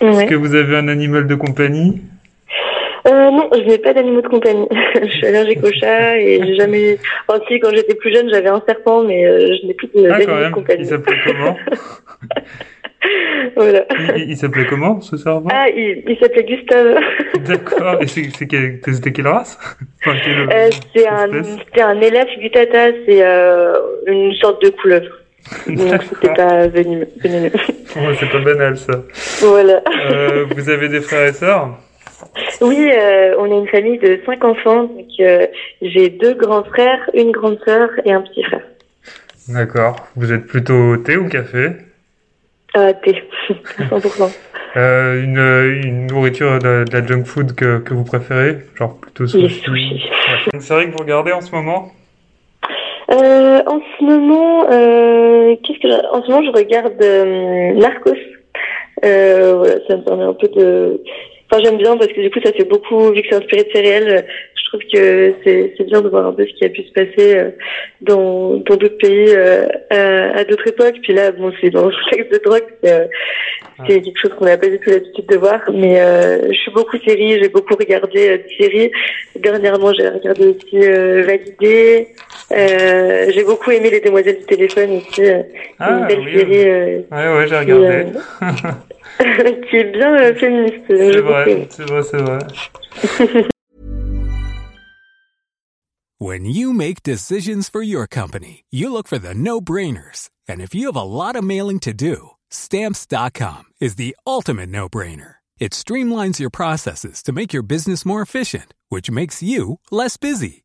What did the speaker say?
Est-ce que vous avez un animal de compagnie? Euh, non, je n'ai pas d'animaux de compagnie. je suis allergique aux chats et j'ai jamais. Enfin, si, quand j'étais plus jeune, j'avais un serpent, mais euh, je n'ai plus de- Ah, d'animaux de même. compagnie. Il s'appelait comment? Voilà. Il, il s'appelait comment, ce servant Ah, il, il s'appelait Gustave. D'accord. Et c'était quelle race? Enfin, quelle Euh, c'est un, un élève gutata, c'est euh, une sorte de couleuvre. Donc c'était pas venimeux. venimeux. Ouais, c'est pas banal, ça. voilà. Euh, vous avez des frères et sœurs? Oui, euh, on est une famille de cinq enfants. Donc euh, j'ai deux grands frères, une grande sœur et un petit frère. D'accord. Vous êtes plutôt thé ou café? Euh, thé, 100%. Euh, une, une nourriture de, de la junk food que, que vous préférez? Genre plutôt Les sushi? sushis. Ouais. Une série que vous regardez en ce moment? Euh, en ce moment, euh, qu'est-ce que je- en ce moment je regarde euh, Narcos. Euh, voilà, ça me permet un peu de. Enfin, j'aime bien parce que du coup, ça fait beaucoup vu que c'est inspiré de séries. Je trouve que c'est c'est bien de voir un peu ce qui a pu se passer euh, dans dans d'autres pays euh, à, à d'autres époques. Puis là, bon, c'est dans le contexte de drogue, c'est euh, c'est quelque chose qu'on n'a pas du tout l'habitude de voir. Mais euh, je suis beaucoup série, j'ai beaucoup regardé euh, de séries. Dernièrement, j'ai regardé aussi euh, Validé. Euh, j'ai beaucoup aimé Les Demoiselles du téléphone aussi. euh, Ah, une belle oui, série euh, Ouais, ouais, j'ai qui, regardé. euh, qui est bien euh, féministe. c'est vrai, c'est vrai, c'est vrai. When you make decisions for your company, you look for the no-brainers. And if you have a lot of mailing to do, stamps.com is the ultimate no-brainer. It streamlines your processes to make your business more efficient, which makes you less busy.